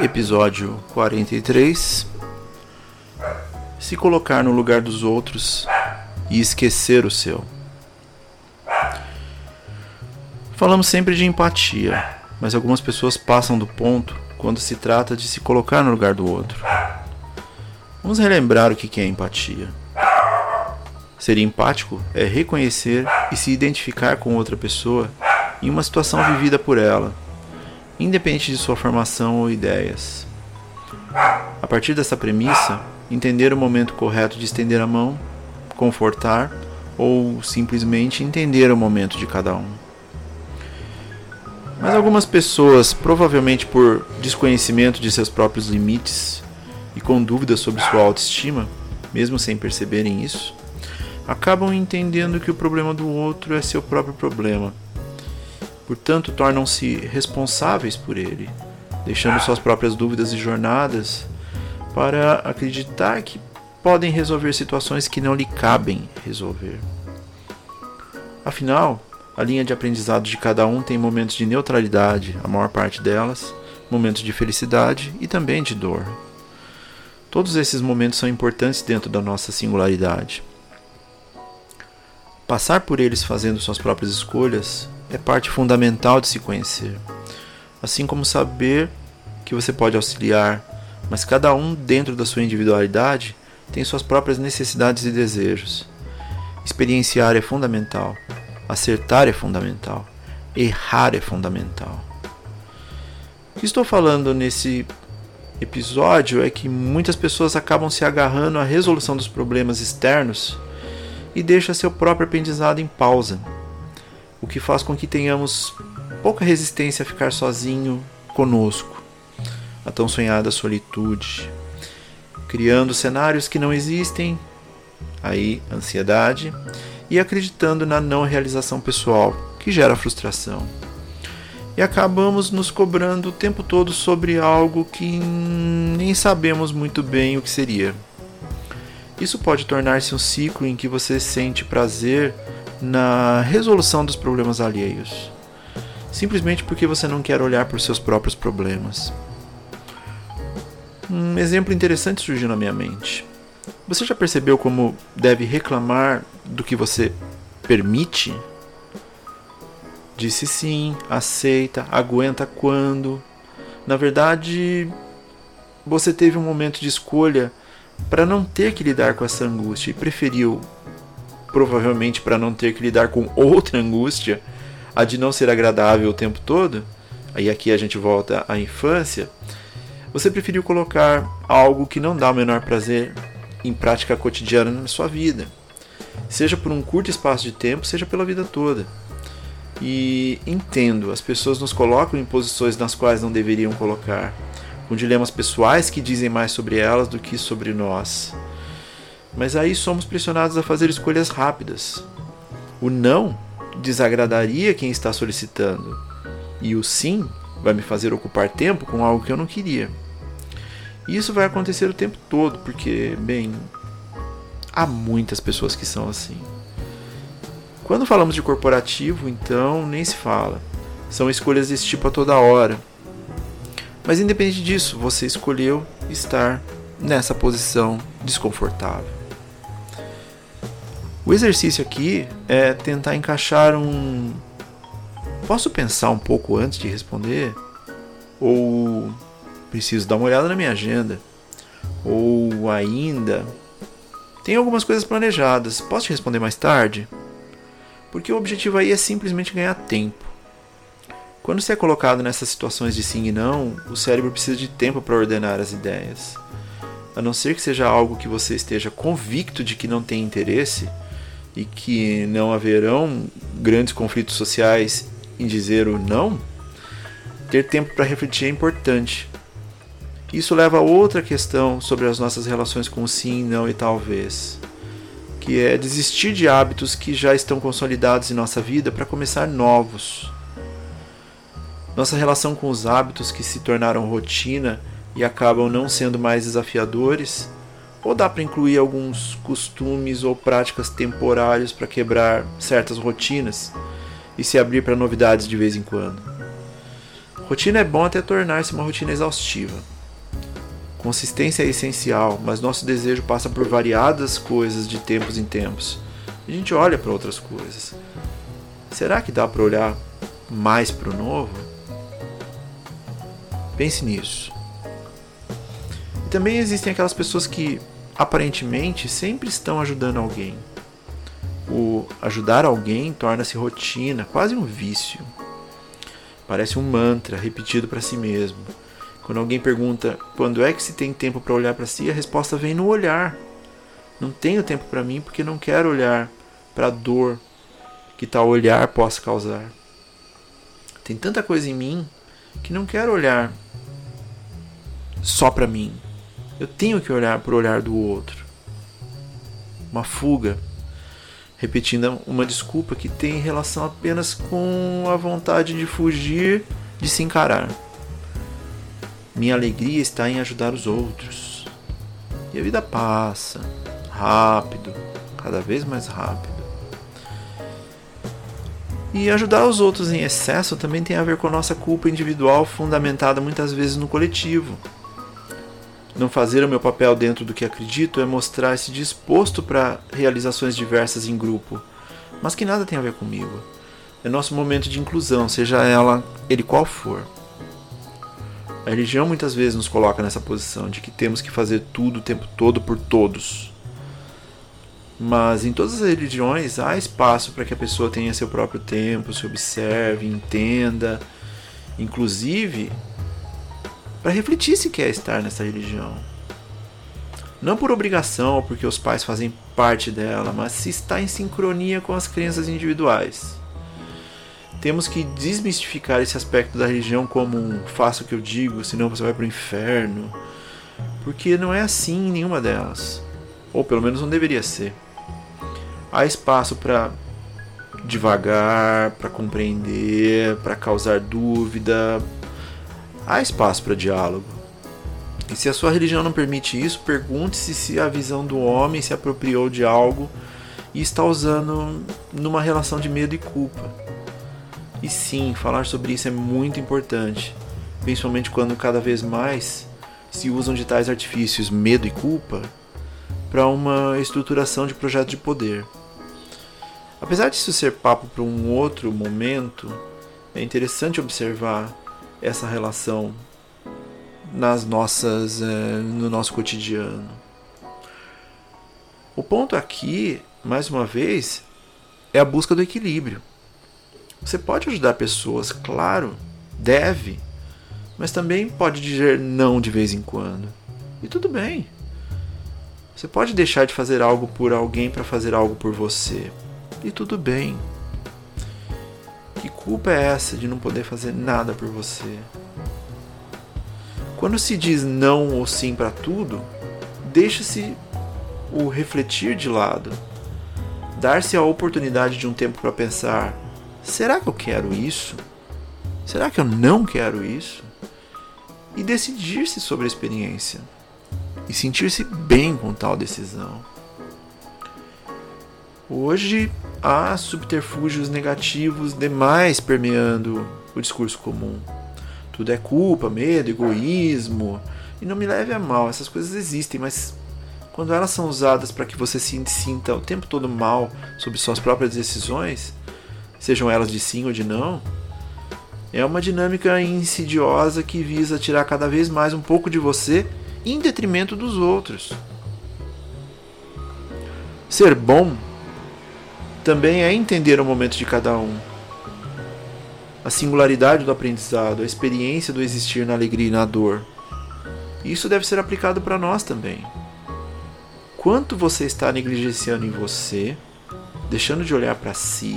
Episódio 43 Se colocar no lugar dos outros e esquecer o seu. Falamos sempre de empatia, mas algumas pessoas passam do ponto quando se trata de se colocar no lugar do outro. Vamos relembrar o que é empatia. Ser empático é reconhecer e se identificar com outra pessoa em uma situação vivida por ela independente de sua formação ou ideias. A partir dessa premissa, entender o momento correto de estender a mão, confortar ou simplesmente entender o momento de cada um. Mas algumas pessoas, provavelmente por desconhecimento de seus próprios limites e com dúvidas sobre sua autoestima, mesmo sem perceberem isso, acabam entendendo que o problema do outro é seu próprio problema portanto, tornam-se responsáveis por ele, deixando suas próprias dúvidas e jornadas para acreditar que podem resolver situações que não lhe cabem resolver. Afinal, a linha de aprendizado de cada um tem momentos de neutralidade, a maior parte delas, momentos de felicidade e também de dor. Todos esses momentos são importantes dentro da nossa singularidade. Passar por eles fazendo suas próprias escolhas é parte fundamental de se conhecer. Assim como saber que você pode auxiliar, mas cada um, dentro da sua individualidade, tem suas próprias necessidades e desejos. Experienciar é fundamental, acertar é fundamental, errar é fundamental. O que estou falando nesse episódio é que muitas pessoas acabam se agarrando à resolução dos problemas externos e deixam seu próprio aprendizado em pausa o que faz com que tenhamos pouca resistência a ficar sozinho conosco, a tão sonhada solitude, criando cenários que não existem, aí ansiedade, e acreditando na não realização pessoal, que gera frustração. E acabamos nos cobrando o tempo todo sobre algo que nem sabemos muito bem o que seria. Isso pode tornar-se um ciclo em que você sente prazer na resolução dos problemas alheios, simplesmente porque você não quer olhar para os seus próprios problemas. Um exemplo interessante surgiu na minha mente. Você já percebeu como deve reclamar do que você permite? Disse sim, aceita, aguenta quando. Na verdade, você teve um momento de escolha para não ter que lidar com essa angústia e preferiu provavelmente para não ter que lidar com outra angústia, a de não ser agradável o tempo todo, aí aqui a gente volta à infância, você preferiu colocar algo que não dá o menor prazer em prática cotidiana na sua vida, seja por um curto espaço de tempo, seja pela vida toda. E entendo, as pessoas nos colocam em posições nas quais não deveriam colocar, com dilemas pessoais que dizem mais sobre elas do que sobre nós. Mas aí somos pressionados a fazer escolhas rápidas. O não desagradaria quem está solicitando, e o sim vai me fazer ocupar tempo com algo que eu não queria. E isso vai acontecer o tempo todo, porque, bem, há muitas pessoas que são assim. Quando falamos de corporativo, então nem se fala. São escolhas desse tipo a toda hora. Mas independente disso, você escolheu estar nessa posição desconfortável. O exercício aqui é tentar encaixar um. Posso pensar um pouco antes de responder? Ou preciso dar uma olhada na minha agenda? Ou ainda. Tem algumas coisas planejadas, posso te responder mais tarde? Porque o objetivo aí é simplesmente ganhar tempo. Quando você é colocado nessas situações de sim e não, o cérebro precisa de tempo para ordenar as ideias. A não ser que seja algo que você esteja convicto de que não tem interesse, e que não haverão grandes conflitos sociais em dizer o não, ter tempo para refletir é importante. Isso leva a outra questão sobre as nossas relações com sim, não e talvez, que é desistir de hábitos que já estão consolidados em nossa vida para começar novos. Nossa relação com os hábitos que se tornaram rotina e acabam não sendo mais desafiadores, ou dá para incluir alguns costumes ou práticas temporários para quebrar certas rotinas e se abrir para novidades de vez em quando. Rotina é bom até tornar-se uma rotina exaustiva. Consistência é essencial, mas nosso desejo passa por variadas coisas de tempos em tempos. A gente olha para outras coisas. Será que dá para olhar mais para o novo? Pense nisso. E também existem aquelas pessoas que aparentemente sempre estão ajudando alguém. O ajudar alguém torna-se rotina, quase um vício. Parece um mantra repetido para si mesmo. Quando alguém pergunta quando é que se tem tempo para olhar para si, a resposta vem no olhar. Não tenho tempo para mim porque não quero olhar para a dor que tal olhar possa causar. Tem tanta coisa em mim que não quero olhar só para mim. Eu tenho que olhar para o olhar do outro. Uma fuga, repetindo uma desculpa que tem relação apenas com a vontade de fugir de se encarar. Minha alegria está em ajudar os outros. E a vida passa, rápido, cada vez mais rápido. E ajudar os outros em excesso também tem a ver com a nossa culpa individual, fundamentada muitas vezes no coletivo. Não fazer o meu papel dentro do que acredito é mostrar-se disposto para realizações diversas em grupo, mas que nada tem a ver comigo. É nosso momento de inclusão, seja ela ele qual for. A religião muitas vezes nos coloca nessa posição de que temos que fazer tudo o tempo todo por todos. Mas em todas as religiões há espaço para que a pessoa tenha seu próprio tempo, se observe, entenda, inclusive para refletir se quer estar nessa religião. Não por obrigação ou porque os pais fazem parte dela, mas se está em sincronia com as crenças individuais. Temos que desmistificar esse aspecto da religião como um faça o que eu digo, senão você vai para o inferno. Porque não é assim em nenhuma delas. Ou pelo menos não deveria ser. Há espaço para devagar, para compreender, para causar dúvida, há espaço para diálogo. E se a sua religião não permite isso, pergunte-se se a visão do homem se apropriou de algo e está usando numa relação de medo e culpa. E sim, falar sobre isso é muito importante, principalmente quando cada vez mais se usam de tais artifícios medo e culpa para uma estruturação de projeto de poder. Apesar disso ser papo para um outro momento, é interessante observar essa relação nas nossas é, no nosso cotidiano. O ponto aqui, mais uma vez, é a busca do equilíbrio. Você pode ajudar pessoas, claro, deve, mas também pode dizer não de vez em quando. E tudo bem. Você pode deixar de fazer algo por alguém para fazer algo por você. E tudo bem. Culpa é essa de não poder fazer nada por você? Quando se diz não ou sim para tudo, deixa-se o refletir de lado. Dar-se a oportunidade de um tempo para pensar: será que eu quero isso? Será que eu não quero isso? E decidir-se sobre a experiência. E sentir-se bem com tal decisão. Hoje há subterfúgios negativos demais permeando o discurso comum. Tudo é culpa, medo, egoísmo. E não me leve a mal, essas coisas existem, mas quando elas são usadas para que você se sinta o tempo todo mal sobre suas próprias decisões, sejam elas de sim ou de não, é uma dinâmica insidiosa que visa tirar cada vez mais um pouco de você em detrimento dos outros. Ser bom também é entender o momento de cada um. A singularidade do aprendizado, a experiência do existir na alegria e na dor. Isso deve ser aplicado para nós também. Quanto você está negligenciando em você, deixando de olhar para si,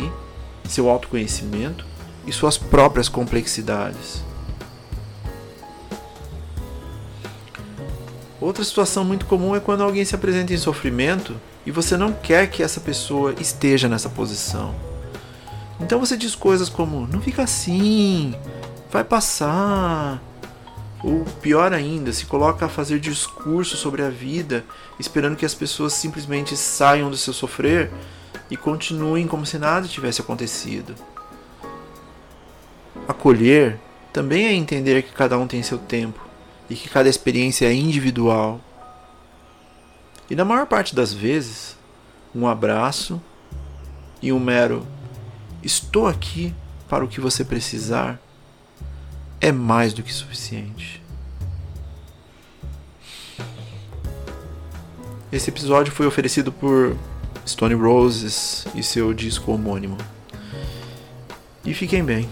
seu autoconhecimento e suas próprias complexidades. Outra situação muito comum é quando alguém se apresenta em sofrimento e você não quer que essa pessoa esteja nessa posição. Então você diz coisas como: não fica assim, vai passar. Ou pior ainda, se coloca a fazer discurso sobre a vida, esperando que as pessoas simplesmente saiam do seu sofrer e continuem como se nada tivesse acontecido. Acolher também é entender que cada um tem seu tempo e que cada experiência é individual. E na maior parte das vezes, um abraço e um mero estou aqui para o que você precisar é mais do que suficiente. Esse episódio foi oferecido por Stone Roses e seu disco homônimo. E fiquem bem.